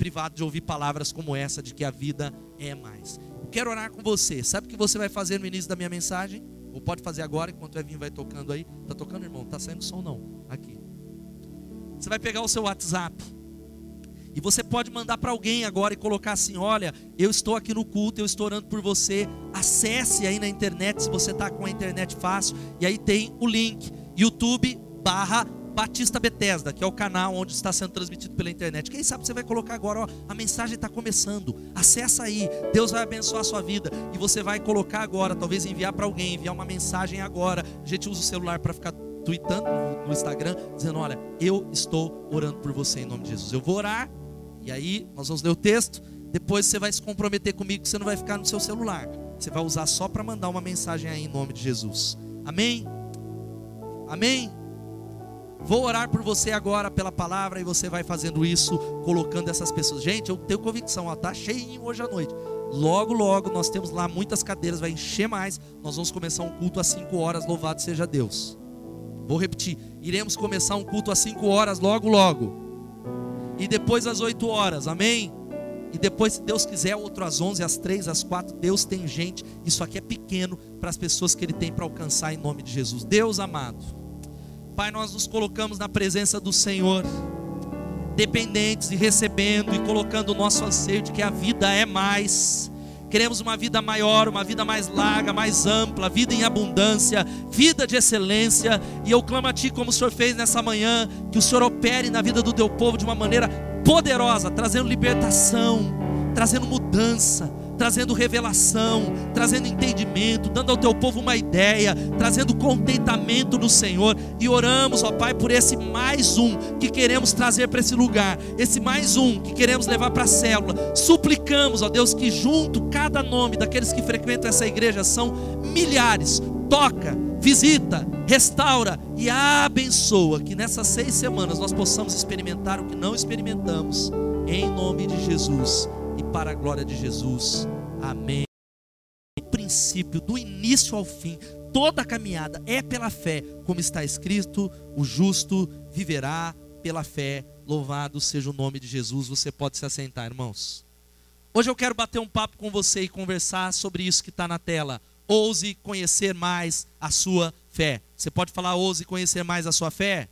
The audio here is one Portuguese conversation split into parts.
privado de ouvir palavras como essa de que a vida é mais. Eu quero orar com você. Sabe o que você vai fazer no início da minha mensagem? Ou pode fazer agora, enquanto o Evinho vai tocando aí. Tá tocando, irmão? Tá saindo som não? Aqui. Você vai pegar o seu WhatsApp. E você pode mandar para alguém agora e colocar assim: olha, eu estou aqui no culto, eu estou orando por você. Acesse aí na internet, se você está com a internet fácil. E aí tem o link: YouTube barra Batista Bethesda, que é o canal onde está sendo transmitido pela internet. Quem sabe você vai colocar agora, ó, a mensagem está começando. Acessa aí, Deus vai abençoar a sua vida. E você vai colocar agora, talvez enviar para alguém, enviar uma mensagem agora. A gente usa o celular para ficar tweetando no Instagram, dizendo: Olha, eu estou orando por você em nome de Jesus. Eu vou orar, e aí nós vamos ler o texto. Depois você vai se comprometer comigo que você não vai ficar no seu celular. Você vai usar só para mandar uma mensagem aí em nome de Jesus. Amém? Amém? Vou orar por você agora pela palavra e você vai fazendo isso, colocando essas pessoas. Gente, eu tenho convicção, ó, tá hoje à noite. Logo, logo, nós temos lá muitas cadeiras, vai encher mais. Nós vamos começar um culto às 5 horas, louvado seja Deus. Vou repetir: iremos começar um culto às 5 horas, logo, logo. E depois às 8 horas, amém? E depois, se Deus quiser, outro às 11, às 3, às 4. Deus tem gente. Isso aqui é pequeno para as pessoas que Ele tem para alcançar em nome de Jesus. Deus amado. Pai, nós nos colocamos na presença do Senhor, dependentes e recebendo e colocando o nosso anseio de que a vida é mais. Queremos uma vida maior, uma vida mais larga, mais ampla, vida em abundância, vida de excelência. E eu clamo a Ti, como o Senhor fez nessa manhã, que o Senhor opere na vida do Teu povo de uma maneira poderosa, trazendo libertação, trazendo mudança, trazendo revelação, trazendo entendimento, dando ao teu povo uma ideia, trazendo contentamento no Senhor. E oramos, ó Pai, por esse mais um que queremos trazer para esse lugar, esse mais um que queremos levar para a célula. Suplicamos, ó Deus, que junto cada nome daqueles que frequentam essa igreja são milhares. Toca, visita, restaura e abençoa. Que nessas seis semanas nós possamos experimentar o que não experimentamos, em nome de Jesus para a glória de Jesus. Amém. O princípio, do início ao fim, toda a caminhada é pela fé, como está escrito: o justo viverá pela fé. Louvado seja o nome de Jesus. Você pode se assentar, irmãos. Hoje eu quero bater um papo com você e conversar sobre isso que está na tela. Ouse conhecer mais a sua fé. Você pode falar, ouse conhecer mais a sua fé?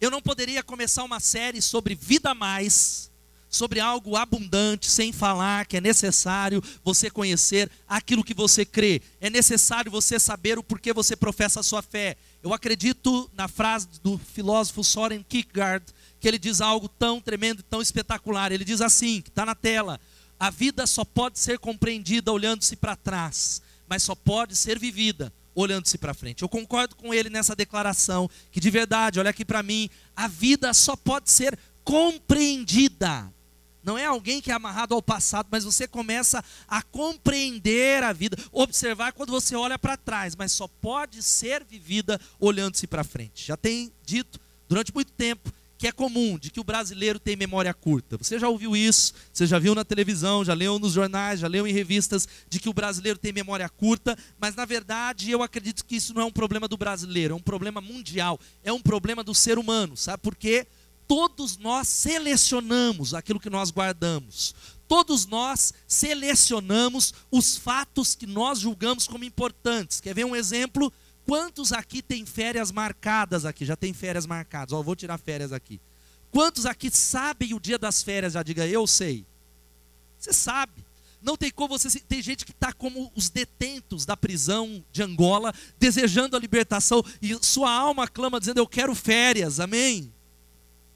Eu não poderia começar uma série sobre vida mais, sobre algo abundante, sem falar que é necessário você conhecer aquilo que você crê. É necessário você saber o porquê você professa a sua fé. Eu acredito na frase do filósofo Soren Kierkegaard, que ele diz algo tão tremendo e tão espetacular. Ele diz assim, que está na tela: a vida só pode ser compreendida olhando-se para trás, mas só pode ser vivida olhando-se para frente. Eu concordo com ele nessa declaração, que de verdade, olha aqui para mim, a vida só pode ser compreendida. Não é alguém que é amarrado ao passado, mas você começa a compreender a vida, observar quando você olha para trás, mas só pode ser vivida olhando-se para frente. Já tem dito durante muito tempo que é comum, de que o brasileiro tem memória curta. Você já ouviu isso? Você já viu na televisão, já leu nos jornais, já leu em revistas de que o brasileiro tem memória curta, mas na verdade eu acredito que isso não é um problema do brasileiro, é um problema mundial, é um problema do ser humano, sabe por quê? Todos nós selecionamos aquilo que nós guardamos. Todos nós selecionamos os fatos que nós julgamos como importantes. Quer ver um exemplo? Quantos aqui tem férias marcadas aqui? Já tem férias marcadas. Ó, vou tirar férias aqui. Quantos aqui sabem o dia das férias? Já diga, eu sei. Você sabe. Não tem como você. Tem gente que está como os detentos da prisão de Angola, desejando a libertação, e sua alma clama dizendo: Eu quero férias, amém?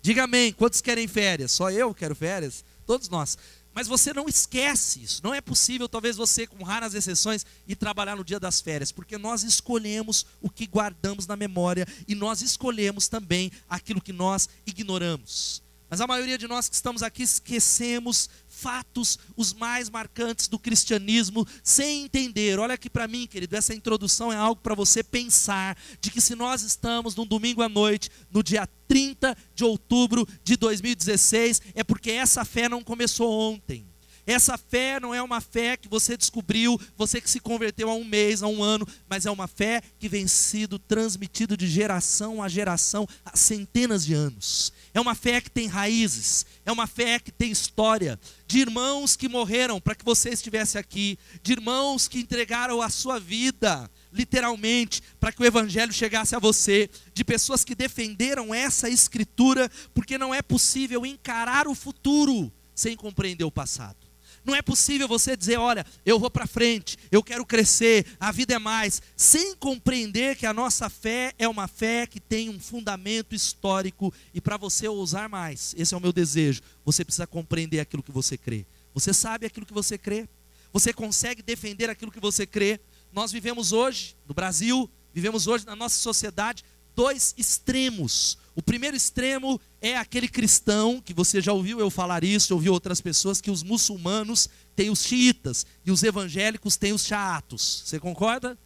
Diga amém. Quantos querem férias? Só eu quero férias? Todos nós. Mas você não esquece isso. Não é possível, talvez você, com raras exceções, ir trabalhar no dia das férias, porque nós escolhemos o que guardamos na memória e nós escolhemos também aquilo que nós ignoramos. Mas a maioria de nós que estamos aqui esquecemos fatos os mais marcantes do cristianismo sem entender. Olha aqui para mim, querido, essa introdução é algo para você pensar de que se nós estamos num domingo à noite, no dia 30 de outubro de 2016, é porque essa fé não começou ontem. Essa fé não é uma fé que você descobriu, você que se converteu há um mês, há um ano, mas é uma fé que vem sido transmitida de geração a geração há centenas de anos. É uma fé que tem raízes, é uma fé que tem história, de irmãos que morreram para que você estivesse aqui, de irmãos que entregaram a sua vida, literalmente, para que o evangelho chegasse a você, de pessoas que defenderam essa escritura, porque não é possível encarar o futuro sem compreender o passado. Não é possível você dizer, olha, eu vou para frente, eu quero crescer, a vida é mais, sem compreender que a nossa fé é uma fé que tem um fundamento histórico e para você ousar mais, esse é o meu desejo, você precisa compreender aquilo que você crê. Você sabe aquilo que você crê? Você consegue defender aquilo que você crê? Nós vivemos hoje no Brasil, vivemos hoje na nossa sociedade dois extremos. O primeiro extremo é aquele cristão, que você já ouviu eu falar isso, ouviu outras pessoas, que os muçulmanos têm os xiitas e os evangélicos têm os chaatos. Você concorda?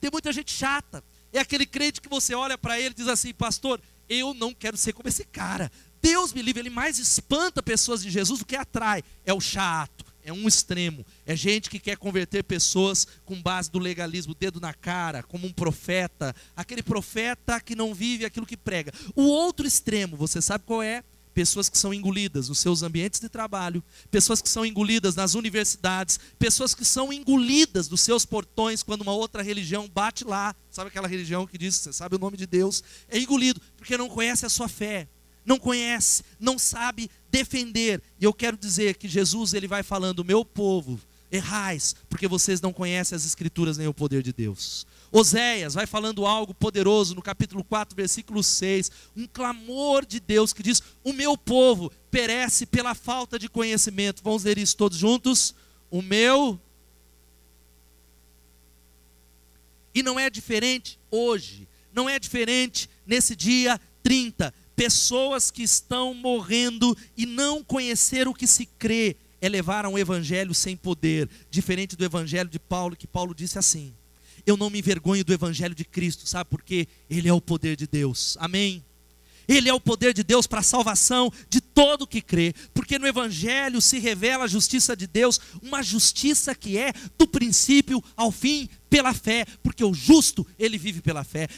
Tem muita gente chata. É aquele crente que você olha para ele e diz assim, pastor, eu não quero ser como esse cara. Deus me livre, ele mais espanta pessoas de Jesus do que atrai. É o chato é um extremo. É gente que quer converter pessoas com base do legalismo, dedo na cara, como um profeta, aquele profeta que não vive aquilo que prega. O outro extremo, você sabe qual é? Pessoas que são engolidas nos seus ambientes de trabalho, pessoas que são engolidas nas universidades, pessoas que são engolidas dos seus portões quando uma outra religião bate lá. Sabe aquela religião que diz, você sabe o nome de Deus? É engolido porque não conhece a sua fé não conhece, não sabe defender. E eu quero dizer que Jesus ele vai falando, meu povo, errais, porque vocês não conhecem as escrituras nem o poder de Deus. Oséias vai falando algo poderoso no capítulo 4, versículo 6, um clamor de Deus que diz: "O meu povo perece pela falta de conhecimento". Vamos ler isso todos juntos? O meu E não é diferente hoje, não é diferente nesse dia 30 pessoas que estão morrendo e não conhecer o que se crê é levar a um evangelho sem poder, diferente do evangelho de Paulo, que Paulo disse assim: Eu não me envergonho do evangelho de Cristo, sabe por quê? Ele é o poder de Deus. Amém. Ele é o poder de Deus para a salvação de todo que crê, porque no Evangelho se revela a justiça de Deus, uma justiça que é do princípio ao fim pela fé, porque o justo ele vive pela fé.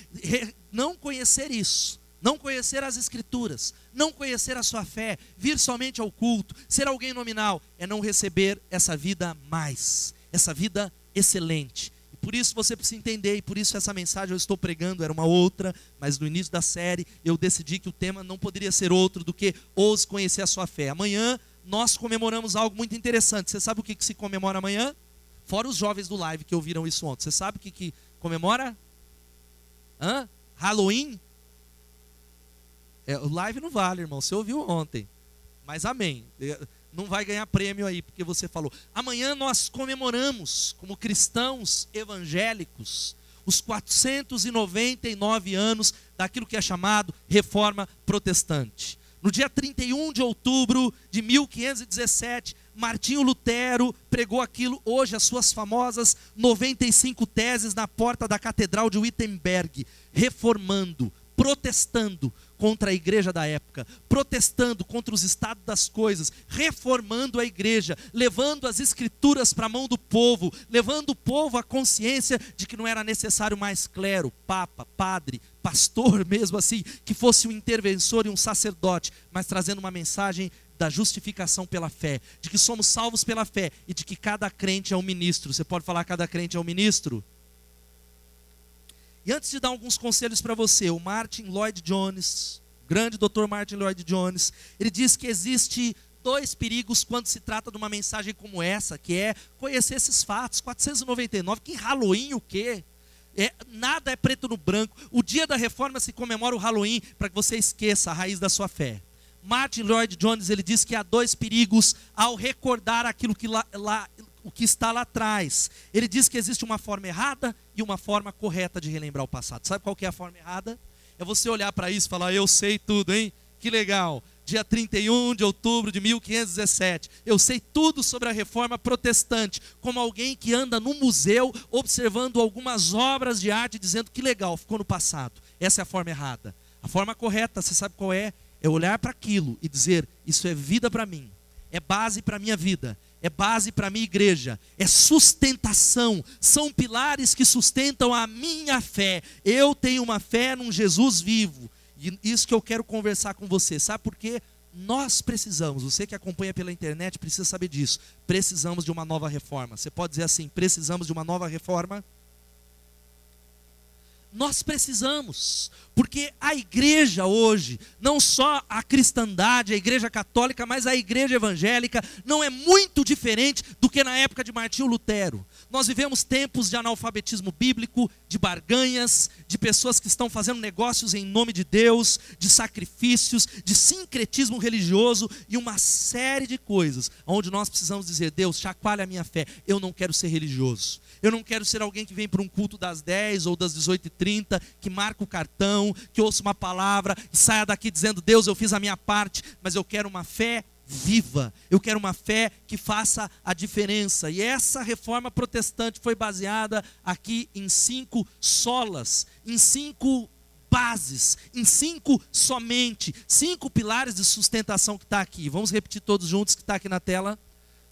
Não conhecer isso não conhecer as Escrituras, não conhecer a sua fé, vir somente ao culto, ser alguém nominal, é não receber essa vida mais, essa vida excelente. E por isso você precisa entender, e por isso essa mensagem eu estou pregando era uma outra, mas no início da série eu decidi que o tema não poderia ser outro do que ouse conhecer a sua fé. Amanhã nós comemoramos algo muito interessante. Você sabe o que, que se comemora amanhã? Fora os jovens do live que ouviram isso ontem. Você sabe o que, que comemora? Hã? Halloween? É, live não vale, irmão. Você ouviu ontem. Mas amém. É, não vai ganhar prêmio aí, porque você falou. Amanhã nós comemoramos, como cristãos evangélicos, os 499 anos daquilo que é chamado Reforma Protestante. No dia 31 de outubro de 1517, Martinho Lutero pregou aquilo, hoje as suas famosas 95 teses na porta da Catedral de Wittenberg, reformando, protestando contra a igreja da época, protestando contra os estados das coisas, reformando a igreja, levando as escrituras para a mão do povo, levando o povo à consciência de que não era necessário mais clero, papa, padre, pastor mesmo assim, que fosse um interventor e um sacerdote, mas trazendo uma mensagem da justificação pela fé, de que somos salvos pela fé e de que cada crente é um ministro. Você pode falar cada crente é um ministro? E antes de dar alguns conselhos para você, o Martin Lloyd Jones, grande doutor Martin Lloyd Jones, ele diz que existe dois perigos quando se trata de uma mensagem como essa, que é conhecer esses fatos. 499, que Halloween o quê? É, nada é preto no branco. O dia da reforma se comemora o Halloween para que você esqueça a raiz da sua fé. Martin Lloyd Jones ele diz que há dois perigos ao recordar aquilo que lá, lá, o que está lá atrás. Ele diz que existe uma forma errada e uma forma correta de relembrar o passado. Sabe qual que é a forma errada? É você olhar para isso e falar: "Eu sei tudo, hein? Que legal. Dia 31 de outubro de 1517. Eu sei tudo sobre a reforma protestante, como alguém que anda no museu observando algumas obras de arte dizendo que legal, ficou no passado. Essa é a forma errada. A forma correta, você sabe qual é? É olhar para aquilo e dizer: isso é vida para mim, é base para a minha vida, é base para a minha igreja, é sustentação, são pilares que sustentam a minha fé. Eu tenho uma fé num Jesus vivo. E isso que eu quero conversar com você. Sabe por quê? Nós precisamos, você que acompanha pela internet precisa saber disso. Precisamos de uma nova reforma. Você pode dizer assim: precisamos de uma nova reforma? Nós precisamos, porque a igreja hoje, não só a cristandade, a igreja católica, mas a igreja evangélica, não é muito diferente do que na época de Martinho Lutero. Nós vivemos tempos de analfabetismo bíblico, de barganhas, de pessoas que estão fazendo negócios em nome de Deus, de sacrifícios, de sincretismo religioso e uma série de coisas, onde nós precisamos dizer: Deus, chacoalha a minha fé, eu não quero ser religioso. Eu não quero ser alguém que vem para um culto das 10 ou das 18h30, que marca o cartão, que ouça uma palavra e saia daqui dizendo: Deus, eu fiz a minha parte, mas eu quero uma fé viva. Eu quero uma fé que faça a diferença. E essa reforma protestante foi baseada aqui em cinco solas, em cinco bases, em cinco somente, cinco pilares de sustentação que está aqui. Vamos repetir todos juntos que está aqui na tela.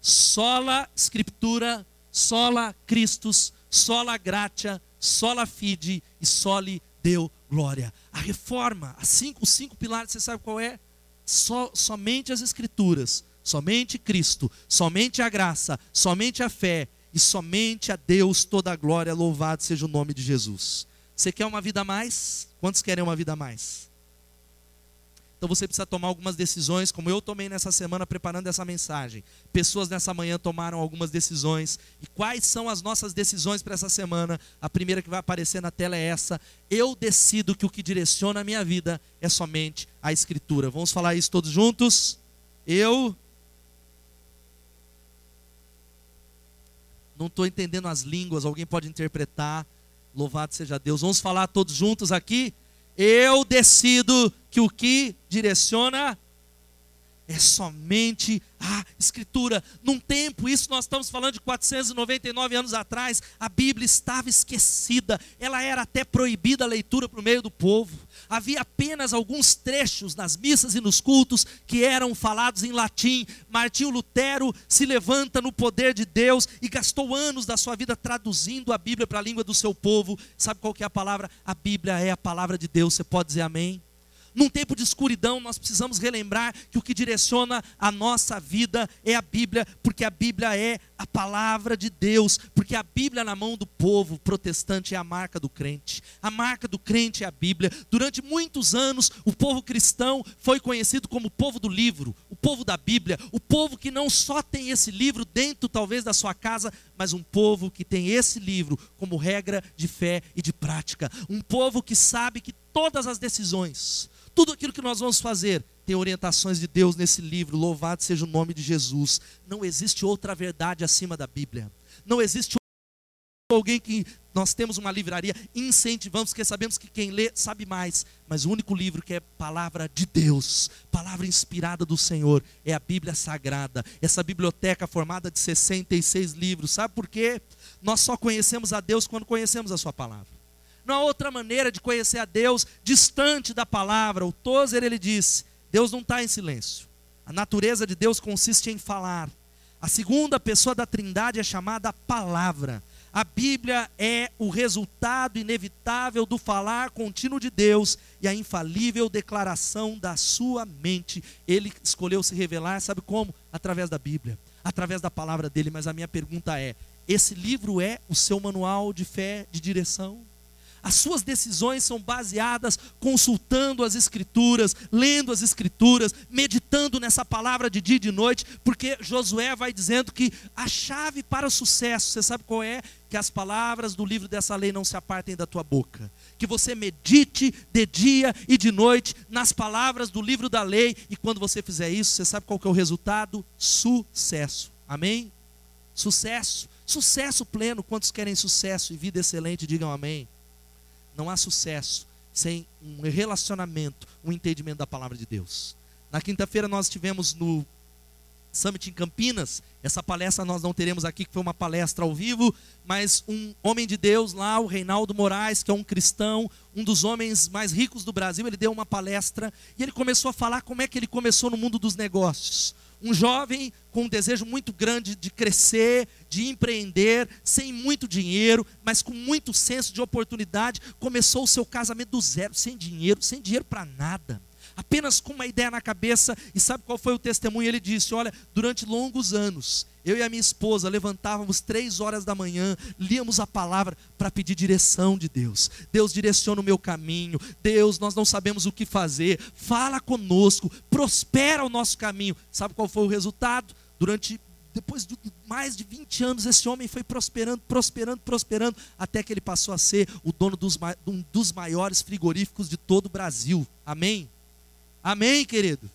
Sola Escritura sola Christus, sola gratia, sola fide e soli deu glória. A reforma, cinco, os cinco pilares, você sabe qual é? So, somente as escrituras, somente Cristo, somente a graça, somente a fé e somente a Deus toda a glória, louvado seja o nome de Jesus. Você quer uma vida a mais? Quantos querem uma vida a mais? Então você precisa tomar algumas decisões, como eu tomei nessa semana preparando essa mensagem. Pessoas nessa manhã tomaram algumas decisões. E quais são as nossas decisões para essa semana? A primeira que vai aparecer na tela é essa: eu decido que o que direciona a minha vida é somente a Escritura. Vamos falar isso todos juntos? Eu. Não estou entendendo as línguas, alguém pode interpretar. Louvado seja Deus. Vamos falar todos juntos aqui? Eu decido que o que direciona é somente a Escritura. Num tempo, isso nós estamos falando de 499 anos atrás, a Bíblia estava esquecida, ela era até proibida a leitura para o meio do povo. Havia apenas alguns trechos nas missas e nos cultos que eram falados em latim. Martinho Lutero se levanta no poder de Deus e gastou anos da sua vida traduzindo a Bíblia para a língua do seu povo. Sabe qual que é a palavra? A Bíblia é a palavra de Deus. Você pode dizer amém? Num tempo de escuridão, nós precisamos relembrar que o que direciona a nossa vida é a Bíblia, porque a Bíblia é a palavra de Deus, porque a Bíblia na mão do povo protestante é a marca do crente. A marca do crente é a Bíblia. Durante muitos anos, o povo cristão foi conhecido como o povo do livro, o povo da Bíblia, o povo que não só tem esse livro dentro talvez da sua casa, mas um povo que tem esse livro como regra de fé e de prática. Um povo que sabe que todas as decisões, tudo aquilo que nós vamos fazer tem orientações de Deus nesse livro. Louvado seja o nome de Jesus. Não existe outra verdade acima da Bíblia. Não existe alguém que nós temos uma livraria, incentivamos, porque sabemos que quem lê sabe mais. Mas o único livro que é palavra de Deus, palavra inspirada do Senhor, é a Bíblia Sagrada. Essa biblioteca formada de 66 livros. Sabe por quê? Nós só conhecemos a Deus quando conhecemos a Sua palavra. Não há outra maneira de conhecer a Deus distante da palavra. O Tozer ele disse: Deus não está em silêncio. A natureza de Deus consiste em falar. A segunda pessoa da Trindade é chamada palavra. A Bíblia é o resultado inevitável do falar contínuo de Deus e a infalível declaração da sua mente. Ele escolheu se revelar, sabe como? Através da Bíblia, através da palavra dele. Mas a minha pergunta é: esse livro é o seu manual de fé, de direção? As suas decisões são baseadas consultando as Escrituras, lendo as Escrituras, meditando nessa palavra de dia e de noite, porque Josué vai dizendo que a chave para o sucesso, você sabe qual é? Que as palavras do livro dessa lei não se apartem da tua boca. Que você medite de dia e de noite nas palavras do livro da lei, e quando você fizer isso, você sabe qual que é o resultado? Sucesso. Amém? Sucesso. Sucesso pleno. Quantos querem sucesso e vida excelente, digam amém. Não há sucesso sem um relacionamento, um entendimento da palavra de Deus. Na quinta-feira nós tivemos no Summit em Campinas, essa palestra nós não teremos aqui, que foi uma palestra ao vivo, mas um homem de Deus lá, o Reinaldo Moraes, que é um cristão, um dos homens mais ricos do Brasil, ele deu uma palestra e ele começou a falar como é que ele começou no mundo dos negócios Um jovem com um desejo muito grande de crescer, de empreender, sem muito dinheiro, mas com muito senso de oportunidade, começou o seu casamento do zero, sem dinheiro, sem dinheiro para nada apenas com uma ideia na cabeça, e sabe qual foi o testemunho? Ele disse: Olha, durante longos anos, eu e a minha esposa levantávamos três horas da manhã, líamos a palavra para pedir direção de Deus. Deus direciona o meu caminho. Deus, nós não sabemos o que fazer. Fala conosco, prospera o nosso caminho. Sabe qual foi o resultado? Durante depois de mais de 20 anos, esse homem foi prosperando, prosperando, prosperando, até que ele passou a ser o dono dos, um dos maiores frigoríficos de todo o Brasil. Amém? Amém, querido?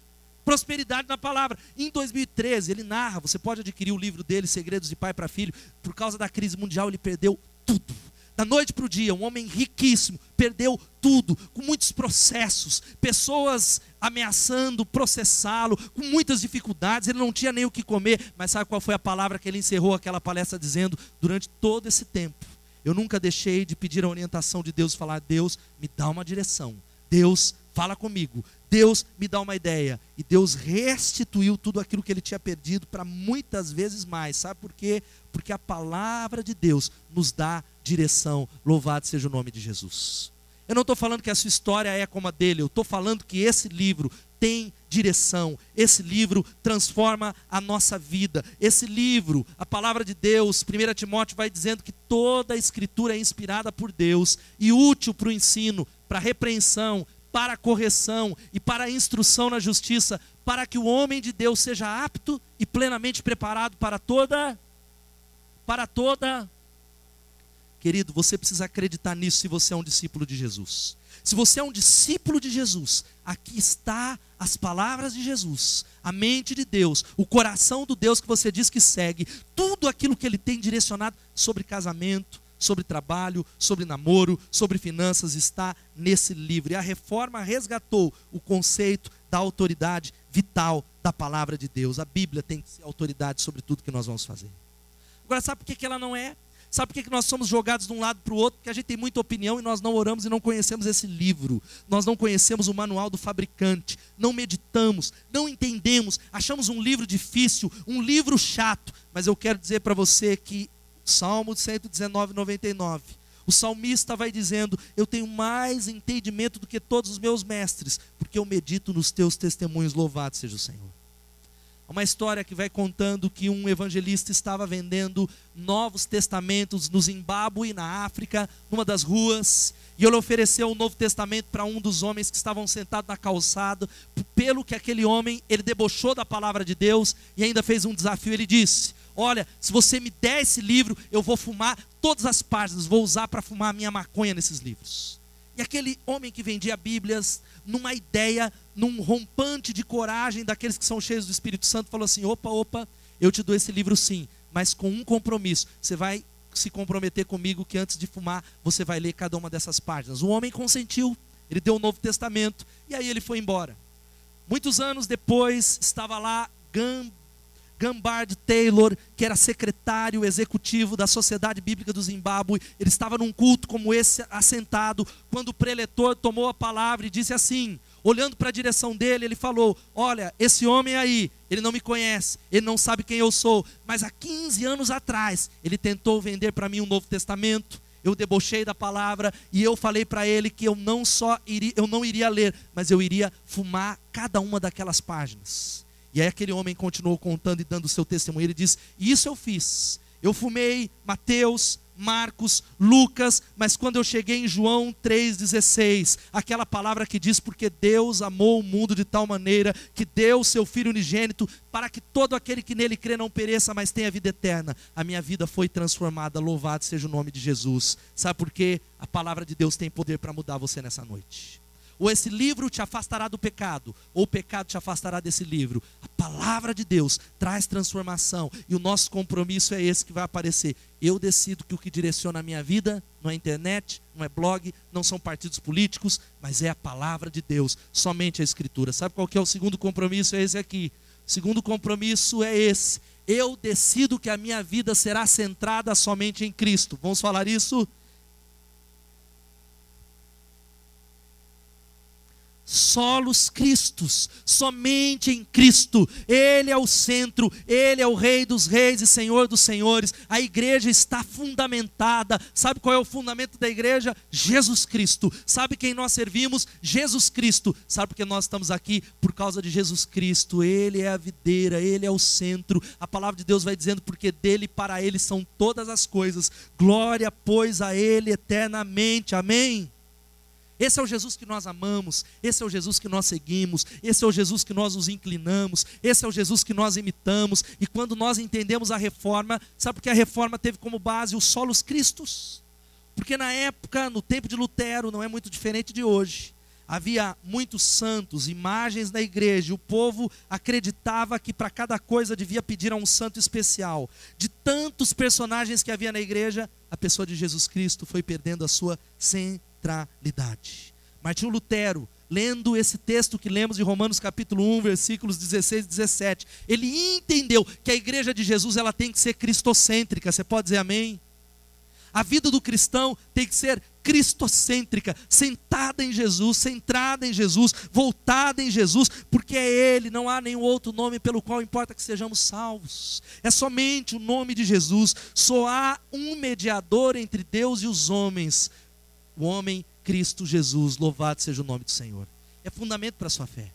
Prosperidade na palavra. Em 2013, ele narra, você pode adquirir o livro dele, Segredos de Pai para Filho, por causa da crise mundial, ele perdeu tudo. Da noite para o dia, um homem riquíssimo, perdeu tudo, com muitos processos, pessoas ameaçando processá-lo, com muitas dificuldades, ele não tinha nem o que comer, mas sabe qual foi a palavra que ele encerrou aquela palestra dizendo? Durante todo esse tempo, eu nunca deixei de pedir a orientação de Deus, falar: Deus, me dá uma direção, Deus, fala comigo, Deus me dá uma ideia. E Deus restituiu tudo aquilo que ele tinha perdido para muitas vezes mais. Sabe por quê? Porque a palavra de Deus nos dá direção. Louvado seja o nome de Jesus. Eu não estou falando que a sua história é como a dele, eu estou falando que esse livro tem direção. Esse livro transforma a nossa vida. Esse livro, a palavra de Deus, 1 Timóteo vai dizendo que toda a escritura é inspirada por Deus e útil para o ensino, para a repreensão, para a correção e para a instrução na justiça, para que o homem de Deus seja apto e plenamente preparado para toda para toda Querido, você precisa acreditar nisso se você é um discípulo de Jesus. Se você é um discípulo de Jesus, aqui está as palavras de Jesus, a mente de Deus, o coração do Deus que você diz que segue, tudo aquilo que ele tem direcionado sobre casamento, sobre trabalho, sobre namoro, sobre finanças está nesse livro. E a reforma resgatou o conceito da autoridade vital da palavra de Deus. A Bíblia tem que ser autoridade sobre tudo que nós vamos fazer. Agora, sabe por que ela não é? Sabe por que nós somos jogados de um lado para o outro? Porque a gente tem muita opinião e nós não oramos e não conhecemos esse livro. Nós não conhecemos o manual do fabricante. Não meditamos, não entendemos. Achamos um livro difícil, um livro chato. Mas eu quero dizer para você que Salmo 119, 99. O salmista vai dizendo: Eu tenho mais entendimento do que todos os meus mestres, porque eu medito nos teus testemunhos. Louvado seja o Senhor. Uma história que vai contando que um evangelista estava vendendo novos testamentos no Zimbábue, na África, numa das ruas, e ele ofereceu o um Novo Testamento para um dos homens que estavam sentados na calçada. Pelo que aquele homem, ele debochou da palavra de Deus e ainda fez um desafio. Ele disse: Olha, se você me der esse livro, eu vou fumar todas as páginas, vou usar para fumar a minha maconha nesses livros. E aquele homem que vendia Bíblias, numa ideia, num rompante de coragem daqueles que são cheios do Espírito Santo, falou assim: opa, opa, eu te dou esse livro sim, mas com um compromisso. Você vai se comprometer comigo que antes de fumar, você vai ler cada uma dessas páginas. O homem consentiu, ele deu o Novo Testamento, e aí ele foi embora. Muitos anos depois, estava lá Gambard Taylor, que era secretário executivo da Sociedade Bíblica do Zimbábue, ele estava num culto como esse, assentado, quando o preletor tomou a palavra e disse assim, olhando para a direção dele, ele falou: Olha, esse homem aí, ele não me conhece, ele não sabe quem eu sou, mas há 15 anos atrás, ele tentou vender para mim um Novo Testamento. Eu debochei da palavra e eu falei para ele que eu não só iria, eu não iria ler, mas eu iria fumar cada uma daquelas páginas. E aí aquele homem continuou contando e dando o seu testemunho. Ele diz: Isso eu fiz. Eu fumei Mateus, Marcos, Lucas, mas quando eu cheguei em João 3,16, aquela palavra que diz: Porque Deus amou o mundo de tal maneira que deu seu Filho unigênito para que todo aquele que nele crê não pereça, mas tenha vida eterna. A minha vida foi transformada, louvado seja o nome de Jesus. Sabe por quê? A palavra de Deus tem poder para mudar você nessa noite ou esse livro te afastará do pecado, ou o pecado te afastará desse livro. A palavra de Deus traz transformação, e o nosso compromisso é esse que vai aparecer. Eu decido que o que direciona a minha vida não é internet, não é blog, não são partidos políticos, mas é a palavra de Deus, somente a Escritura. Sabe qual que é o segundo compromisso? É esse aqui. O segundo compromisso é esse. Eu decido que a minha vida será centrada somente em Cristo. Vamos falar isso? Solos Cristos, somente em Cristo. Ele é o centro, ele é o Rei dos Reis e Senhor dos Senhores. A igreja está fundamentada. Sabe qual é o fundamento da igreja? Jesus Cristo. Sabe quem nós servimos? Jesus Cristo. Sabe porque nós estamos aqui? Por causa de Jesus Cristo. Ele é a videira, ele é o centro. A palavra de Deus vai dizendo: porque dele e para ele são todas as coisas. Glória, pois, a ele eternamente. Amém. Esse é o Jesus que nós amamos, esse é o Jesus que nós seguimos, esse é o Jesus que nós nos inclinamos, esse é o Jesus que nós imitamos. E quando nós entendemos a reforma, sabe por que a reforma teve como base os solos Cristos? Porque na época, no tempo de Lutero, não é muito diferente de hoje. Havia muitos santos, imagens na igreja, o povo acreditava que para cada coisa devia pedir a um santo especial. De tantos personagens que havia na igreja, a pessoa de Jesus Cristo foi perdendo a sua centralidade centralidade. Martinho Lutero, lendo esse texto que lemos de Romanos capítulo 1, versículos 16 e 17, ele entendeu que a igreja de Jesus ela tem que ser cristocêntrica. Você pode dizer amém? A vida do cristão tem que ser cristocêntrica, sentada em Jesus, centrada em Jesus, voltada em Jesus, porque é Ele, não há nenhum outro nome pelo qual importa que sejamos salvos. É somente o nome de Jesus. Só há um mediador entre Deus e os homens, o homem Cristo Jesus, louvado seja o nome do Senhor. É fundamento para a sua fé.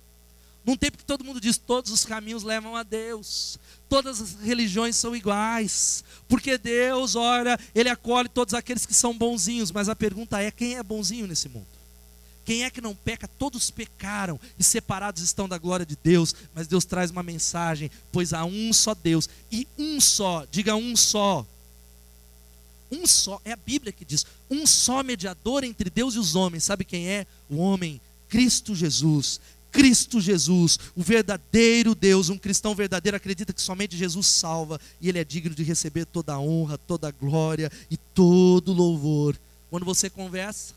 Num tempo que todo mundo diz todos os caminhos levam a Deus, todas as religiões são iguais, porque Deus, ora, Ele acolhe todos aqueles que são bonzinhos, mas a pergunta é: quem é bonzinho nesse mundo? Quem é que não peca? Todos pecaram e separados estão da glória de Deus, mas Deus traz uma mensagem: pois há um só Deus e um só, diga um só, um só, é a Bíblia que diz, um só mediador entre Deus e os homens. Sabe quem é? O homem, Cristo Jesus. Cristo Jesus, o verdadeiro Deus, um cristão verdadeiro acredita que somente Jesus salva e ele é digno de receber toda a honra, toda a glória e todo o louvor. Quando você conversa,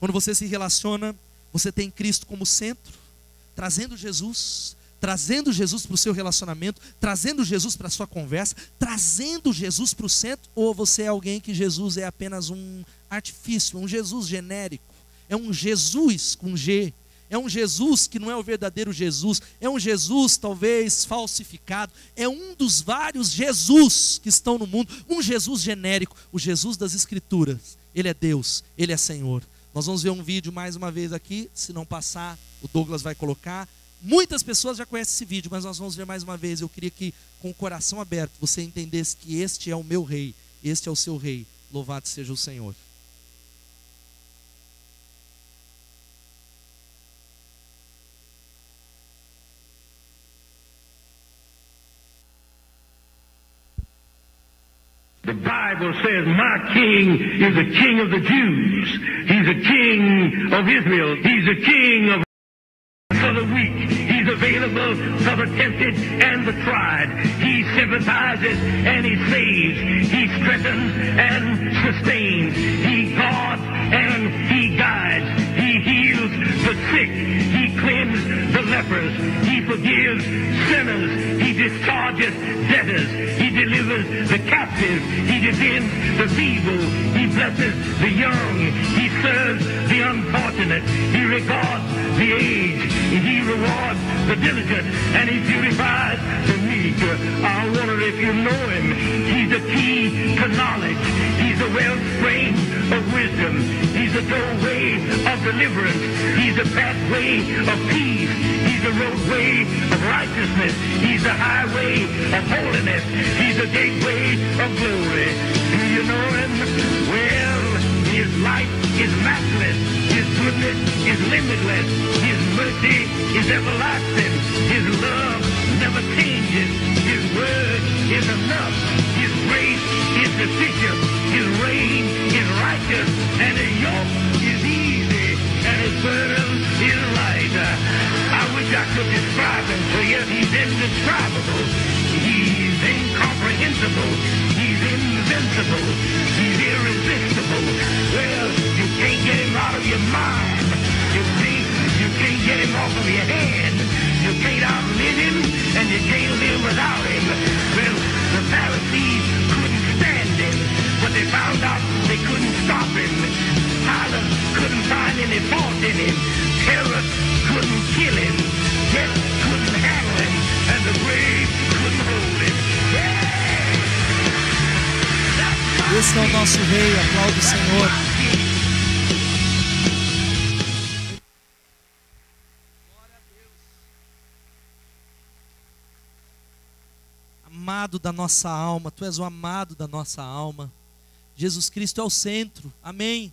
quando você se relaciona, você tem Cristo como centro, trazendo Jesus, trazendo Jesus para o seu relacionamento, trazendo Jesus para a sua conversa, trazendo Jesus para o centro, ou você é alguém que Jesus é apenas um artifício, um Jesus genérico, é um Jesus com G, é um Jesus que não é o verdadeiro Jesus, é um Jesus talvez falsificado, é um dos vários Jesus que estão no mundo, um Jesus genérico, o Jesus das Escrituras. Ele é Deus, ele é Senhor. Nós vamos ver um vídeo mais uma vez aqui, se não passar, o Douglas vai colocar. Muitas pessoas já conhecem esse vídeo, mas nós vamos ver mais uma vez. Eu queria que, com o coração aberto, você entendesse que este é o meu rei, este é o seu rei. Louvado seja o Senhor. The Bible says, My king is the king of the Jews. He's a king of Israel. He's a king of for the tempted and the tried. He sympathizes and he saves. He strengthens and sustains. He guards and he guides. He heals the sick. He cleanses the lepers. He forgives sinners. He discharges debtors. He delivers the captive. He defends the feeble. He blesses the young. He serves the unfortunate. He regards the aged. He rewards the diligent. And he beautifies the meek. I wonder if you know him. He's the key to knowledge. He's the wellspring of wisdom. He's the doorway of deliverance. He's the pathway of peace. He's the roadway of righteousness. He's the highway of holiness. He's the gateway of glory. Do you know him? Is everlasting. His love never changes. His word is enough. His grace is sufficient. His reign is righteous. And his yoke is easy. And his burden is light. I wish I could describe him to you. He's indescribable. He's incomprehensible. He's invincible. get him off of your head. You can't outlive him, and you can't live without him. Well, the Pharisees couldn't stand him, but they found out they couldn't stop him. Pilate couldn't find any fault in him. Terror couldn't kill him. Death couldn't handle him, and the grave couldn't hold him. Yeah! Esse é o nosso rei, aplaude o Senhor. Amado da nossa alma, Tu és o amado da nossa alma. Jesus Cristo é o centro, amém.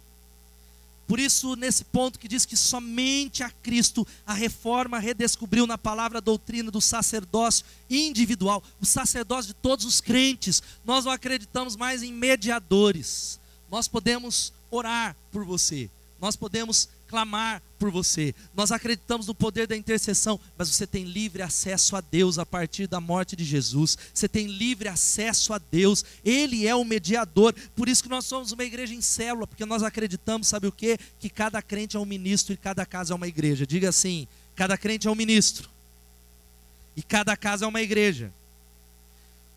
Por isso, nesse ponto que diz que somente a Cristo a reforma redescobriu na palavra a doutrina do sacerdócio individual, o sacerdócio de todos os crentes. Nós não acreditamos mais em mediadores. Nós podemos orar por você, nós podemos clamar por você. Nós acreditamos no poder da intercessão, mas você tem livre acesso a Deus a partir da morte de Jesus. Você tem livre acesso a Deus. Ele é o mediador. Por isso que nós somos uma igreja em célula, porque nós acreditamos, sabe o quê? Que cada crente é um ministro e cada casa é uma igreja. Diga assim: cada crente é um ministro e cada casa é uma igreja.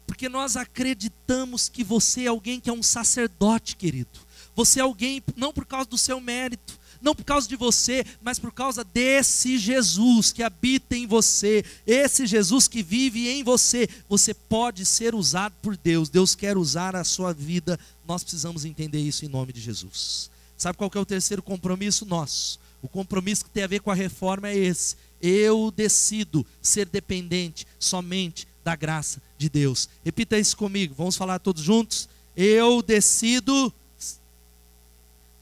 Porque nós acreditamos que você é alguém que é um sacerdote, querido. Você é alguém, não por causa do seu mérito, não por causa de você, mas por causa desse Jesus que habita em você, esse Jesus que vive em você. Você pode ser usado por Deus, Deus quer usar a sua vida, nós precisamos entender isso em nome de Jesus. Sabe qual é o terceiro compromisso nosso? O compromisso que tem a ver com a reforma é esse. Eu decido ser dependente somente da graça de Deus. Repita isso comigo, vamos falar todos juntos? Eu decido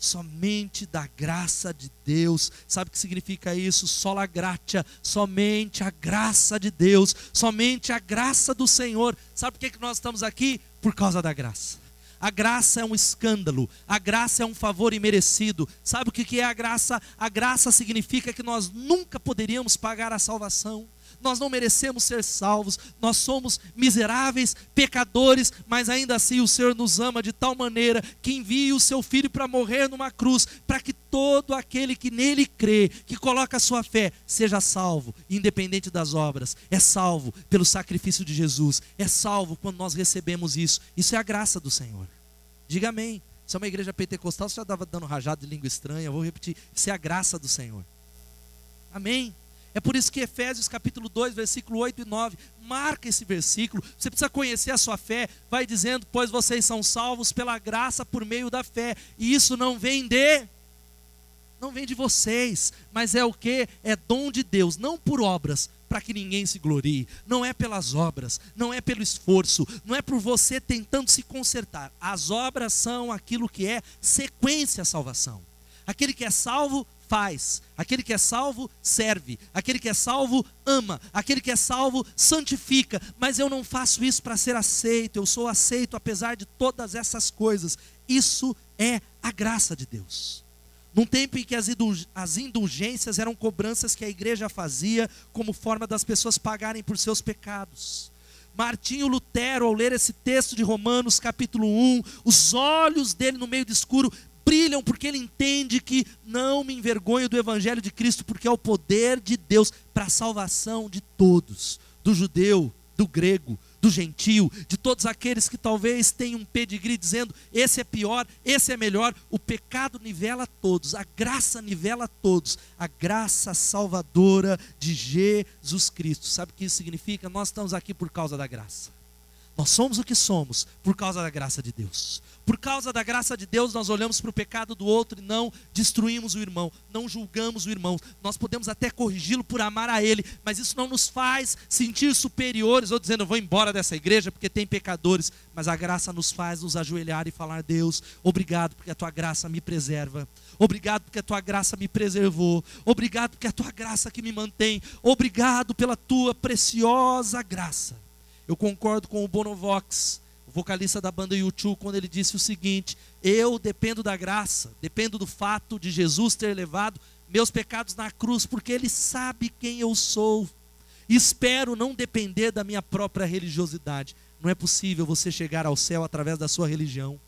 somente da graça de Deus. Sabe o que significa isso? Sola gratia, somente a graça de Deus, somente a graça do Senhor. Sabe por que, nós estamos aqui? Por causa da graça. A graça é um escândalo, a graça é um favor imerecido. Sabe o que é a graça? A graça significa que nós nunca poderíamos pagar a salvação nós não merecemos ser salvos, nós somos miseráveis, pecadores, mas ainda assim o Senhor nos ama de tal maneira que envia o seu filho para morrer numa cruz, para que todo aquele que nele crê, que coloca a sua fé, seja salvo, independente das obras, é salvo pelo sacrifício de Jesus, é salvo quando nós recebemos isso. Isso é a graça do Senhor. Diga amém. Se é uma igreja pentecostal, você já estava dando rajado de língua estranha, eu vou repetir. Isso é a graça do Senhor. Amém. É por isso que Efésios capítulo 2, versículo 8 e 9, marca esse versículo. Você precisa conhecer a sua fé. Vai dizendo: "Pois vocês são salvos pela graça por meio da fé". E isso não vem de não vem de vocês, mas é o que? É dom de Deus, não por obras, para que ninguém se glorie. Não é pelas obras, não é pelo esforço, não é por você tentando se consertar. As obras são aquilo que é sequência à salvação. Aquele que é salvo faz. Aquele que é salvo serve. Aquele que é salvo ama. Aquele que é salvo santifica. Mas eu não faço isso para ser aceito. Eu sou aceito apesar de todas essas coisas. Isso é a graça de Deus. Num tempo em que as indulgências eram cobranças que a igreja fazia como forma das pessoas pagarem por seus pecados. Martinho Lutero, ao ler esse texto de Romanos, capítulo 1, os olhos dele no meio do escuro brilham porque ele entende que não me envergonho do evangelho de Cristo, porque é o poder de Deus para a salvação de todos, do judeu, do grego, do gentio, de todos aqueles que talvez tenham um pedigree dizendo esse é pior, esse é melhor. O pecado nivela todos, a graça nivela todos, a graça salvadora de Jesus Cristo. Sabe o que isso significa? Nós estamos aqui por causa da graça. Nós somos o que somos por causa da graça de Deus. Por causa da graça de Deus, nós olhamos para o pecado do outro e não destruímos o irmão, não julgamos o irmão. Nós podemos até corrigi-lo por amar a ele, mas isso não nos faz sentir superiores ou dizendo, eu vou embora dessa igreja porque tem pecadores. Mas a graça nos faz nos ajoelhar e falar: Deus, obrigado porque a tua graça me preserva. Obrigado porque a tua graça me preservou. Obrigado porque a tua graça que me mantém. Obrigado pela tua preciosa graça. Eu concordo com o Bonovox, vocalista da banda U2, quando ele disse o seguinte: Eu dependo da graça, dependo do fato de Jesus ter levado meus pecados na cruz, porque ele sabe quem eu sou. Espero não depender da minha própria religiosidade. Não é possível você chegar ao céu através da sua religião.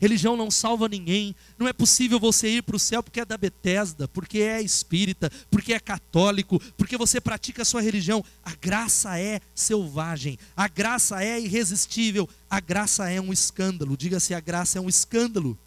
Religião não salva ninguém. Não é possível você ir para o céu porque é da Betesda, porque é espírita, porque é católico, porque você pratica a sua religião. A graça é selvagem, a graça é irresistível, a graça é um escândalo. Diga-se, a graça é um escândalo.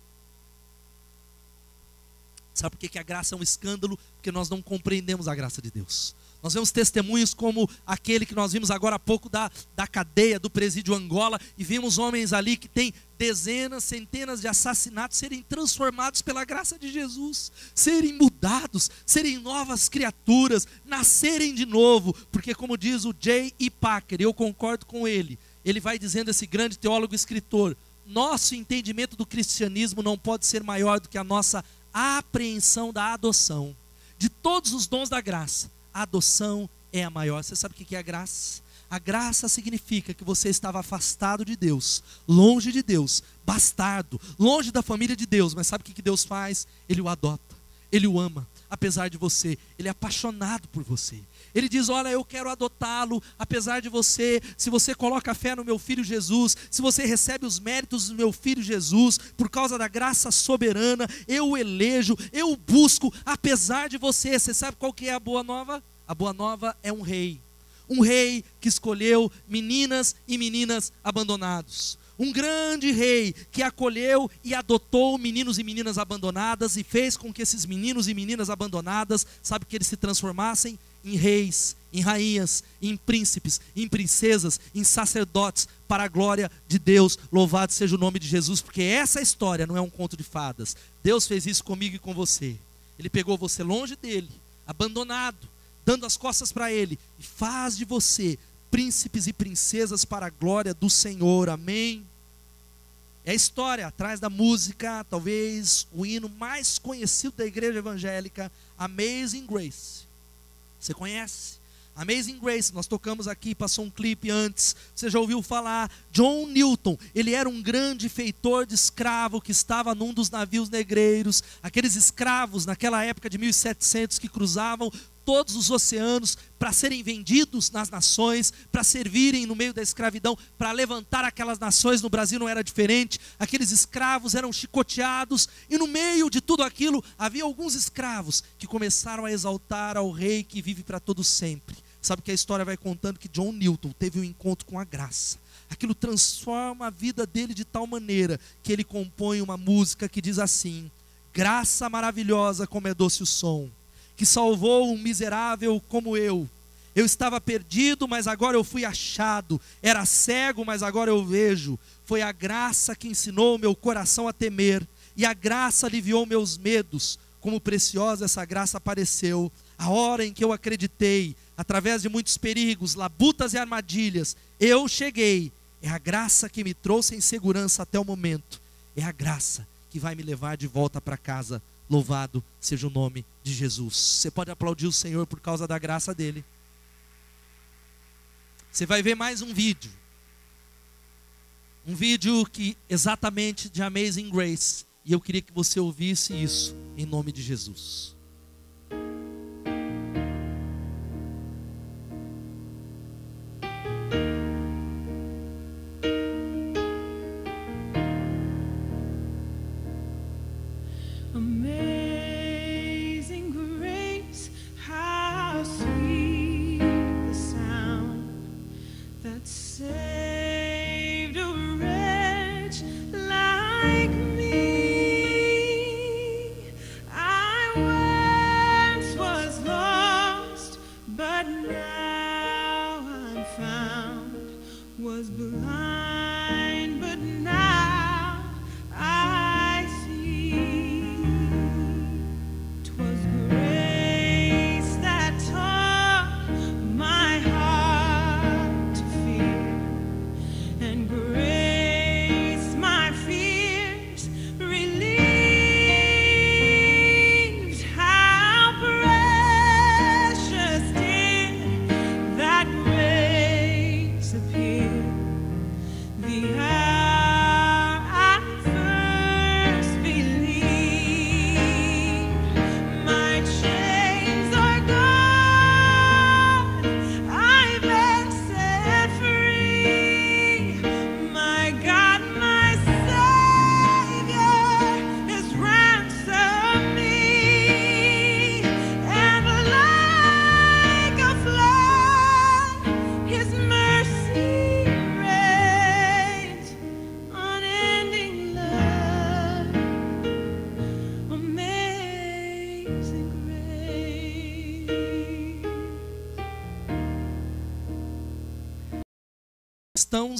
Sabe por que, a graça é um escândalo? Porque nós não compreendemos a graça de Deus. Nós vemos testemunhos como aquele que nós vimos agora há pouco da, da cadeia, do presídio Angola, e vimos homens ali que têm dezenas, centenas de assassinatos serem transformados pela graça de Jesus, serem mudados, serem novas criaturas, nascerem de novo, porque, como diz o J. E. Packer, eu concordo com ele, ele vai dizendo, esse grande teólogo e escritor, nosso entendimento do cristianismo não pode ser maior do que a nossa apreensão da adoção, de todos os dons da graça adoção é a maior. Você sabe o que é a graça? A graça significa que você estava afastado de Deus, longe de Deus, bastardo, longe da família de Deus. Mas sabe o que Deus faz? Ele o adota, ele o ama, apesar de você, ele é apaixonado por você. Ele diz: Olha, eu quero adotá-lo, apesar de você. Se você coloca fé no meu filho Jesus, se você recebe os méritos do meu filho Jesus, por causa da graça soberana, eu o elejo, eu o busco, apesar de você. Você sabe qual que é a boa nova? A boa nova é um rei. Um rei que escolheu meninas e meninas abandonados um grande rei que acolheu e adotou meninos e meninas abandonadas e fez com que esses meninos e meninas abandonadas, sabe que eles se transformassem em reis, em rainhas, em príncipes, em princesas, em sacerdotes, para a glória de Deus. Louvado seja o nome de Jesus, porque essa história não é um conto de fadas. Deus fez isso comigo e com você. Ele pegou você longe dele, abandonado, dando as costas para ele, e faz de você príncipes e princesas para a glória do Senhor. Amém. É a história atrás da música, talvez o hino mais conhecido da igreja evangélica, Amazing Grace. Você conhece? Amazing Grace, nós tocamos aqui, passou um clipe antes. Você já ouviu falar? John Newton, ele era um grande feitor de escravo que estava num dos navios negreiros. Aqueles escravos naquela época de 1700 que cruzavam todos os oceanos para serem vendidos nas nações, para servirem no meio da escravidão, para levantar aquelas nações. No Brasil não era diferente. Aqueles escravos eram chicoteados e no meio de tudo aquilo havia alguns escravos que começaram a exaltar ao rei que vive para todo sempre. Sabe que a história vai contando que John Newton teve um encontro com a graça. Aquilo transforma a vida dele de tal maneira que ele compõe uma música que diz assim: Graça maravilhosa como é doce o som que salvou um miserável como eu. Eu estava perdido, mas agora eu fui achado. Era cego, mas agora eu vejo. Foi a graça que ensinou meu coração a temer, e a graça aliviou meus medos. Como preciosa essa graça apareceu. A hora em que eu acreditei, através de muitos perigos, labutas e armadilhas, eu cheguei. É a graça que me trouxe em segurança até o momento. É a graça que vai me levar de volta para casa Louvado seja o nome de Jesus. Você pode aplaudir o Senhor por causa da graça dele. Você vai ver mais um vídeo. Um vídeo que exatamente de Amazing Grace. E eu queria que você ouvisse isso em nome de Jesus.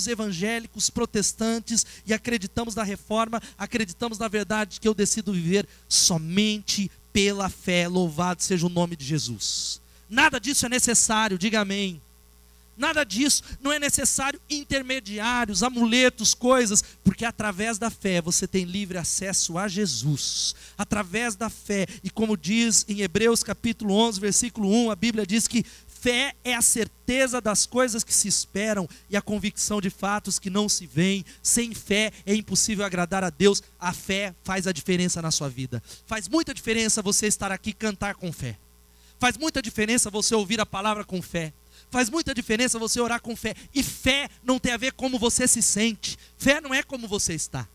Evangélicos, protestantes e acreditamos na reforma, acreditamos na verdade que eu decido viver somente pela fé. Louvado seja o nome de Jesus. Nada disso é necessário, diga amém. Nada disso, não é necessário intermediários, amuletos, coisas, porque através da fé você tem livre acesso a Jesus. Através da fé, e como diz em Hebreus capítulo 11, versículo 1, a Bíblia diz que Fé é a certeza das coisas que se esperam e a convicção de fatos que não se veem. Sem fé é impossível agradar a Deus. A fé faz a diferença na sua vida. Faz muita diferença você estar aqui cantar com fé. Faz muita diferença você ouvir a palavra com fé. Faz muita diferença você orar com fé. E fé não tem a ver como você se sente. Fé não é como você está.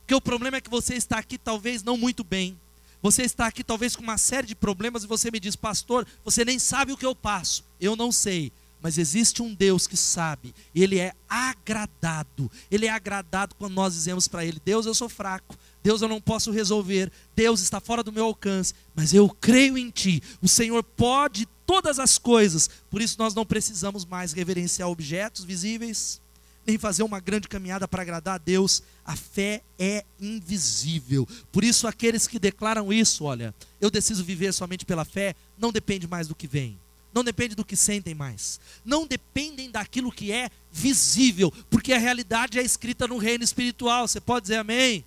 Porque o problema é que você está aqui talvez não muito bem você está aqui talvez com uma série de problemas e você me diz, pastor, você nem sabe o que eu passo. Eu não sei, mas existe um Deus que sabe, ele é agradado. Ele é agradado quando nós dizemos para ele: Deus, eu sou fraco. Deus, eu não posso resolver. Deus está fora do meu alcance, mas eu creio em ti. O Senhor pode todas as coisas. Por isso nós não precisamos mais reverenciar objetos visíveis nem fazer uma grande caminhada para agradar a Deus. A fé é invisível. Por isso, aqueles que declaram isso, olha, eu decido viver somente pela fé, não depende mais do que vem. Não depende do que sentem mais. Não dependem daquilo que é visível, porque a realidade é escrita no reino espiritual. Você pode dizer amém?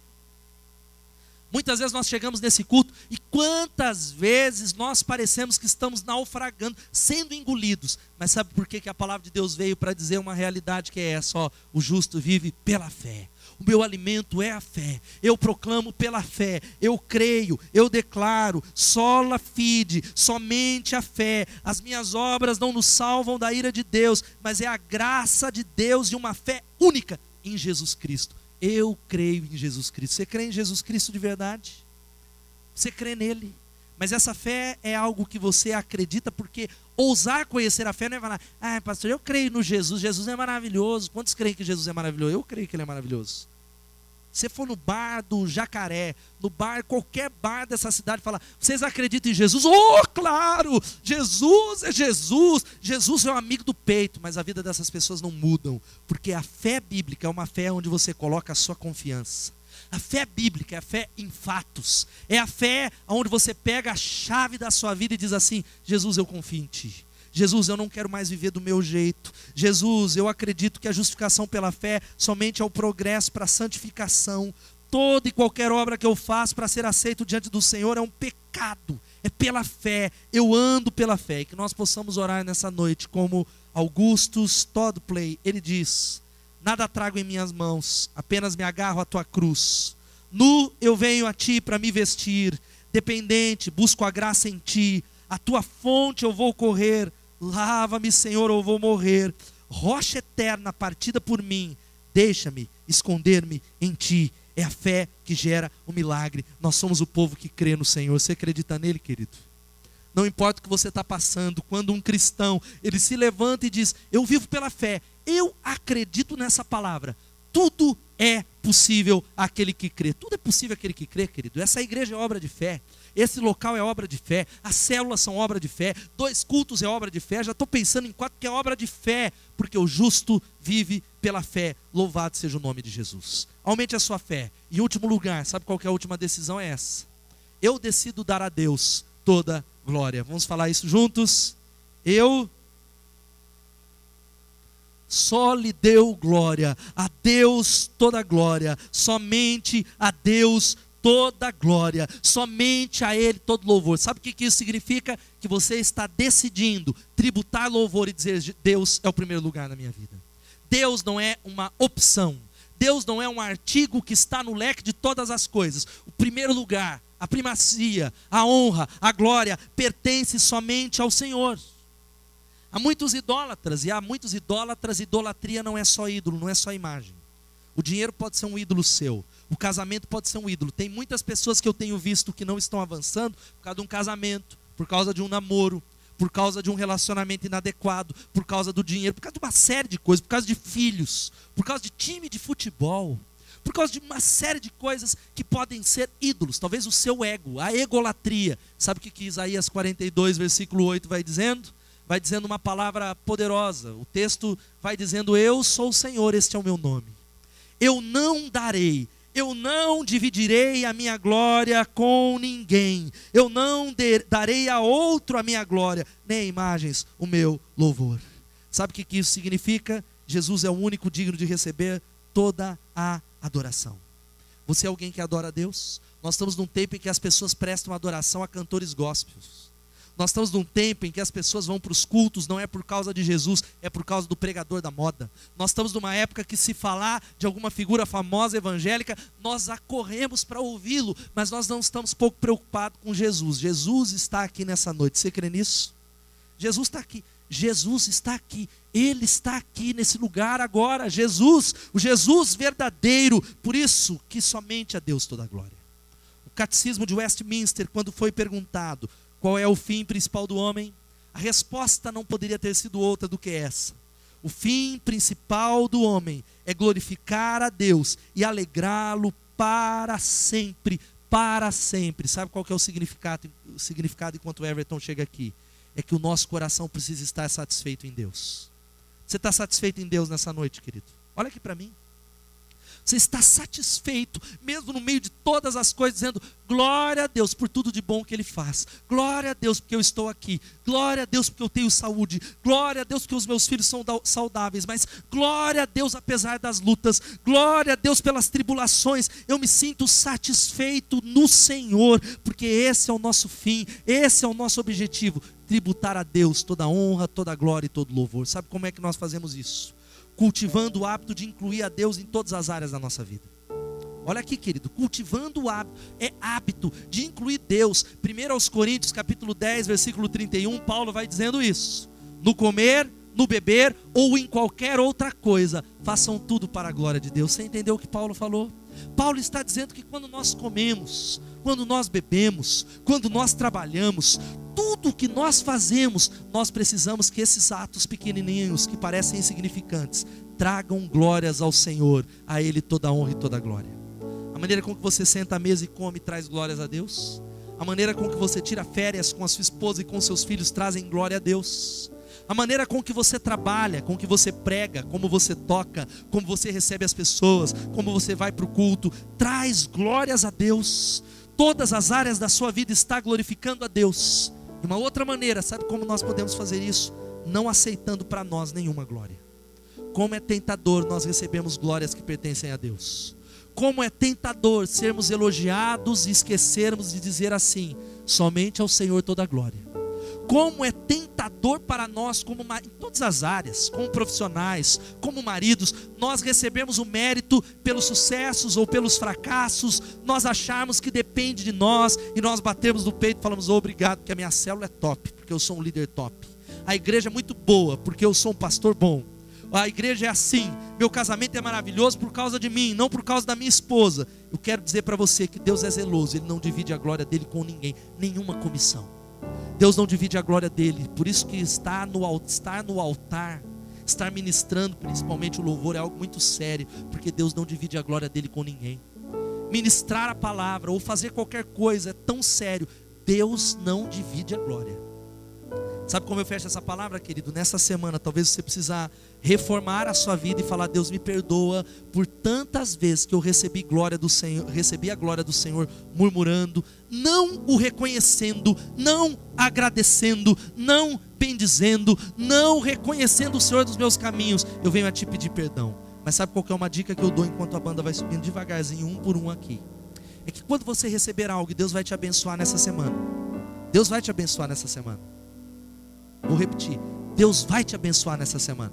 Muitas vezes nós chegamos nesse culto e quantas vezes nós parecemos que estamos naufragando, sendo engolidos. Mas sabe por que, que a palavra de Deus veio para dizer uma realidade que é essa? Ó, o justo vive pela fé. O meu alimento é a fé. Eu proclamo pela fé. Eu creio, eu declaro, sola fide, somente a fé. As minhas obras não nos salvam da ira de Deus, mas é a graça de Deus e uma fé única em Jesus Cristo. Eu creio em Jesus Cristo. Você crê em Jesus Cristo de verdade? Você crê nele? Mas essa fé é algo que você acredita porque ousar conhecer a fé não é falar, ah, pastor, eu creio no Jesus, Jesus é maravilhoso. Quantos creem que Jesus é maravilhoso? Eu creio que ele é maravilhoso. Você for no bar do Jacaré, no bar, qualquer bar dessa cidade, fala: vocês acreditam em Jesus? Oh, claro! Jesus é Jesus! Jesus é um amigo do peito, mas a vida dessas pessoas não mudam, porque a fé bíblica é uma fé onde você coloca a sua confiança. A fé bíblica é a fé em fatos, é a fé onde você pega a chave da sua vida e diz assim: Jesus, eu confio em Ti. Jesus, eu não quero mais viver do meu jeito. Jesus, eu acredito que a justificação pela fé somente é o progresso para a santificação. Toda e qualquer obra que eu faço para ser aceito diante do Senhor é um pecado. É pela fé. Eu ando pela fé. E que nós possamos orar nessa noite como Augustus Todplay. Ele diz: Nada trago em minhas mãos, apenas me agarro à tua cruz. Nu eu venho a ti para me vestir. Dependente, busco a graça em ti. A tua fonte eu vou correr Lava-me, Senhor, ou vou morrer. Rocha eterna partida por mim, deixa-me esconder-me em ti. É a fé que gera o milagre. Nós somos o povo que crê no Senhor. Você acredita nele, querido? Não importa o que você está passando, quando um cristão ele se levanta e diz: Eu vivo pela fé, eu acredito nessa palavra. Tudo é possível aquele que crê. Tudo é possível aquele que crê, querido. Essa igreja é obra de fé. Esse local é obra de fé, as células são obra de fé, dois cultos é obra de fé, já estou pensando em quatro que é obra de fé, porque o justo vive pela fé. Louvado seja o nome de Jesus. Aumente a sua fé. Em último lugar, sabe qual é a última decisão? É essa. Eu decido dar a Deus toda glória. Vamos falar isso juntos? Eu só lhe deu glória, a Deus toda glória, somente a Deus toda glória, somente a Ele todo louvor. Sabe o que isso significa? Que você está decidindo tributar louvor e dizer: Deus é o primeiro lugar na minha vida. Deus não é uma opção. Deus não é um artigo que está no leque de todas as coisas. O primeiro lugar, a primacia, a honra, a glória pertence somente ao Senhor. Há muitos idólatras, e há muitos idólatras, idolatria não é só ídolo, não é só imagem. O dinheiro pode ser um ídolo seu, o casamento pode ser um ídolo. Tem muitas pessoas que eu tenho visto que não estão avançando por causa de um casamento, por causa de um namoro, por causa de um relacionamento inadequado, por causa do dinheiro, por causa de uma série de coisas, por causa de filhos, por causa de time de futebol, por causa de uma série de coisas que podem ser ídolos. Talvez o seu ego, a egolatria. Sabe o que, que Isaías 42, versículo 8 vai dizendo? vai dizendo uma palavra poderosa. O texto vai dizendo: Eu sou o Senhor, este é o meu nome. Eu não darei, eu não dividirei a minha glória com ninguém. Eu não darei a outro a minha glória, nem imagens o meu louvor. Sabe o que isso significa? Jesus é o único digno de receber toda a adoração. Você é alguém que adora a Deus? Nós estamos num tempo em que as pessoas prestam adoração a cantores gospels. Nós estamos num tempo em que as pessoas vão para os cultos, não é por causa de Jesus, é por causa do pregador da moda. Nós estamos numa época que, se falar de alguma figura famosa evangélica, nós acorremos para ouvi-lo, mas nós não estamos pouco preocupados com Jesus. Jesus está aqui nessa noite. Você crê nisso? Jesus está aqui. Jesus está aqui. Ele está aqui nesse lugar agora. Jesus, o Jesus verdadeiro. Por isso que somente a Deus toda a glória. O catecismo de Westminster, quando foi perguntado qual é o fim principal do homem? A resposta não poderia ter sido outra do que essa. O fim principal do homem é glorificar a Deus e alegrá-lo para sempre, para sempre. Sabe qual que é o significado, o significado enquanto Everton chega aqui? É que o nosso coração precisa estar satisfeito em Deus. Você está satisfeito em Deus nessa noite, querido? Olha aqui para mim. Você está satisfeito, mesmo no meio de todas as coisas, dizendo: glória a Deus por tudo de bom que Ele faz, glória a Deus porque eu estou aqui, glória a Deus porque eu tenho saúde, glória a Deus porque os meus filhos são saudáveis, mas glória a Deus apesar das lutas, glória a Deus pelas tribulações, eu me sinto satisfeito no Senhor, porque esse é o nosso fim, esse é o nosso objetivo. Tributar a Deus toda honra, toda glória e todo louvor. Sabe como é que nós fazemos isso? Cultivando o hábito de incluir a Deus em todas as áreas da nossa vida. Olha aqui, querido, cultivando o hábito, é hábito de incluir Deus. 1 aos Coríntios, capítulo 10, versículo 31, Paulo vai dizendo isso. No comer, no beber ou em qualquer outra coisa, façam tudo para a glória de Deus. Você entendeu o que Paulo falou? Paulo está dizendo que quando nós comemos, quando nós bebemos, quando nós trabalhamos, tudo que nós fazemos, nós precisamos que esses atos pequenininhos, que parecem insignificantes, tragam glórias ao Senhor, a Ele toda a honra e toda a glória. A maneira com que você senta à mesa e come traz glórias a Deus. A maneira com que você tira férias com a sua esposa e com seus filhos trazem glória a Deus. A maneira com que você trabalha, com que você prega, como você toca, como você recebe as pessoas, como você vai para o culto, traz glórias a Deus. Todas as áreas da sua vida está glorificando a Deus. De uma outra maneira, sabe como nós podemos fazer isso? Não aceitando para nós nenhuma glória. Como é tentador nós recebemos glórias que pertencem a Deus. Como é tentador sermos elogiados e esquecermos de dizer assim: somente ao Senhor toda a glória como é tentador para nós, como em todas as áreas, como profissionais, como maridos, nós recebemos o mérito pelos sucessos ou pelos fracassos, nós acharmos que depende de nós e nós batemos no peito e falamos obrigado, porque a minha célula é top, porque eu sou um líder top. A igreja é muito boa, porque eu sou um pastor bom. A igreja é assim, meu casamento é maravilhoso por causa de mim, não por causa da minha esposa. Eu quero dizer para você que Deus é zeloso, Ele não divide a glória dele com ninguém, nenhuma comissão. Deus não divide a glória dele. Por isso que estar no, estar no altar, estar ministrando, principalmente o louvor, é algo muito sério, porque Deus não divide a glória dele com ninguém. Ministrar a palavra ou fazer qualquer coisa é tão sério. Deus não divide a glória. Sabe como eu fecho essa palavra, querido? Nessa semana, talvez você precisar reformar a sua vida e falar: Deus me perdoa por tantas vezes que eu recebi glória do Senhor, recebi a glória do Senhor murmurando, não o reconhecendo, não agradecendo, não bendizendo, não reconhecendo o Senhor dos meus caminhos. Eu venho a te pedir perdão. Mas sabe qual é uma dica que eu dou enquanto a banda vai subindo devagarzinho, um por um aqui? É que quando você receber algo, Deus vai te abençoar nessa semana. Deus vai te abençoar nessa semana. Vou repetir. Deus vai te abençoar nessa semana.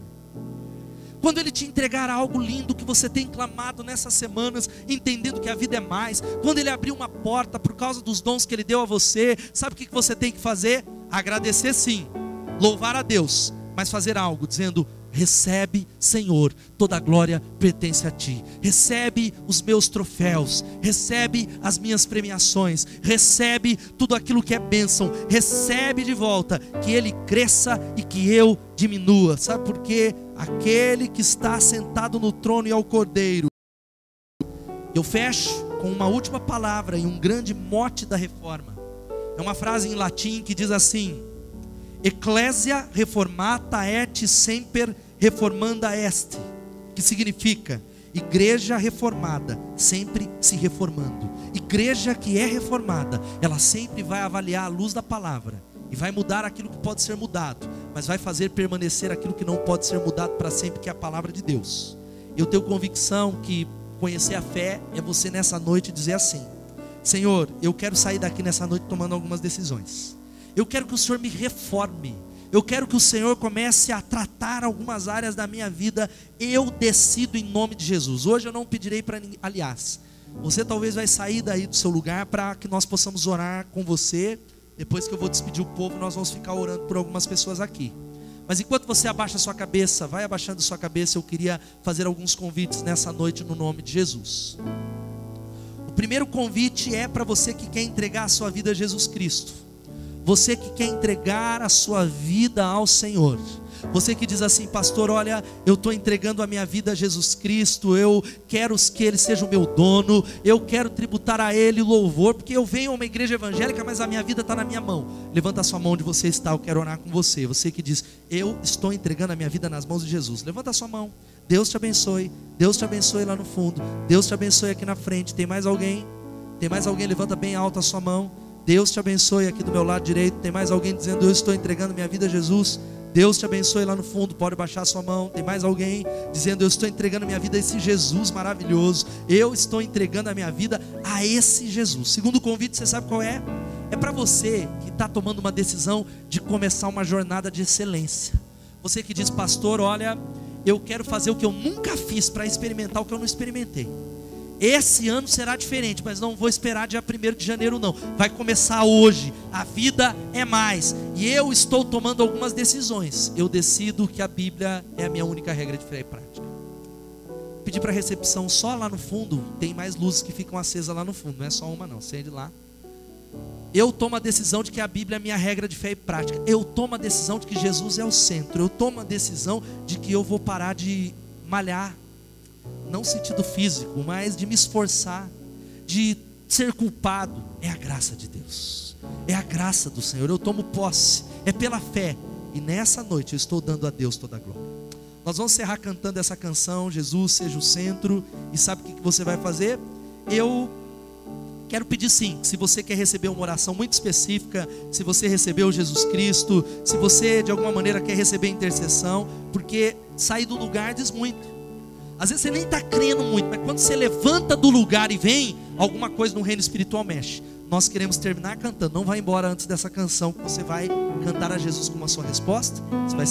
Quando Ele te entregar algo lindo que você tem clamado nessas semanas, entendendo que a vida é mais, quando Ele abrir uma porta por causa dos dons que Ele deu a você, sabe o que você tem que fazer? Agradecer sim, louvar a Deus, mas fazer algo, dizendo: Recebe, Senhor, toda a glória pertence a ti. Recebe os meus troféus, recebe as minhas premiações, recebe tudo aquilo que é bênção, recebe de volta, que ele cresça e que eu diminua. Sabe por quê? Aquele que está sentado no trono e ao cordeiro. Eu fecho com uma última palavra e um grande mote da reforma. É uma frase em latim que diz assim: Ecclesia reformata et semper reformanda est, que significa igreja reformada, sempre se reformando. Igreja que é reformada, ela sempre vai avaliar a luz da palavra e vai mudar aquilo que pode ser mudado, mas vai fazer permanecer aquilo que não pode ser mudado para sempre, que é a palavra de Deus. Eu tenho convicção que conhecer a fé é você nessa noite dizer assim: Senhor, eu quero sair daqui nessa noite tomando algumas decisões. Eu quero que o Senhor me reforme. Eu quero que o Senhor comece a tratar algumas áreas da minha vida. Eu decido em nome de Jesus. Hoje eu não pedirei para ninguém. Aliás, você talvez vai sair daí do seu lugar para que nós possamos orar com você. Depois que eu vou despedir o povo, nós vamos ficar orando por algumas pessoas aqui. Mas enquanto você abaixa a sua cabeça, vai abaixando a sua cabeça, eu queria fazer alguns convites nessa noite no nome de Jesus. O primeiro convite é para você que quer entregar a sua vida a Jesus Cristo. Você que quer entregar a sua vida ao Senhor. Você que diz assim, pastor, olha, eu estou entregando a minha vida a Jesus Cristo, eu quero que Ele seja o meu dono, eu quero tributar a Ele louvor, porque eu venho a uma igreja evangélica, mas a minha vida está na minha mão. Levanta a sua mão onde você está, eu quero orar com você. Você que diz, eu estou entregando a minha vida nas mãos de Jesus. Levanta a sua mão. Deus te abençoe. Deus te abençoe lá no fundo. Deus te abençoe aqui na frente. Tem mais alguém? Tem mais alguém? Levanta bem alto a sua mão. Deus te abençoe aqui do meu lado direito. Tem mais alguém dizendo: Eu estou entregando minha vida a Jesus. Deus te abençoe lá no fundo. Pode baixar sua mão. Tem mais alguém dizendo: Eu estou entregando minha vida a esse Jesus maravilhoso. Eu estou entregando a minha vida a esse Jesus. Segundo convite, você sabe qual é? É para você que está tomando uma decisão de começar uma jornada de excelência. Você que diz, pastor, olha, eu quero fazer o que eu nunca fiz para experimentar o que eu não experimentei. Esse ano será diferente, mas não vou esperar dia 1 de janeiro, não. Vai começar hoje. A vida é mais. E eu estou tomando algumas decisões. Eu decido que a Bíblia é a minha única regra de fé e prática. Pedir para recepção só lá no fundo. Tem mais luzes que ficam acesas lá no fundo. Não é só uma, não. Acende lá. Eu tomo a decisão de que a Bíblia é a minha regra de fé e prática. Eu tomo a decisão de que Jesus é o centro. Eu tomo a decisão de que eu vou parar de malhar não sentido físico, mas de me esforçar, de ser culpado, é a graça de Deus, é a graça do Senhor. Eu tomo posse, é pela fé, e nessa noite eu estou dando a Deus toda a glória. Nós vamos encerrar cantando essa canção, Jesus seja o centro, e sabe o que você vai fazer? Eu quero pedir sim, se você quer receber uma oração muito específica, se você recebeu Jesus Cristo, se você de alguma maneira quer receber intercessão, porque sair do lugar diz muito. Às vezes você nem está crendo muito, mas quando você levanta do lugar e vem, alguma coisa no reino espiritual mexe. Nós queremos terminar cantando. Não vai embora antes dessa canção que você vai cantar a Jesus como a sua resposta. Você vai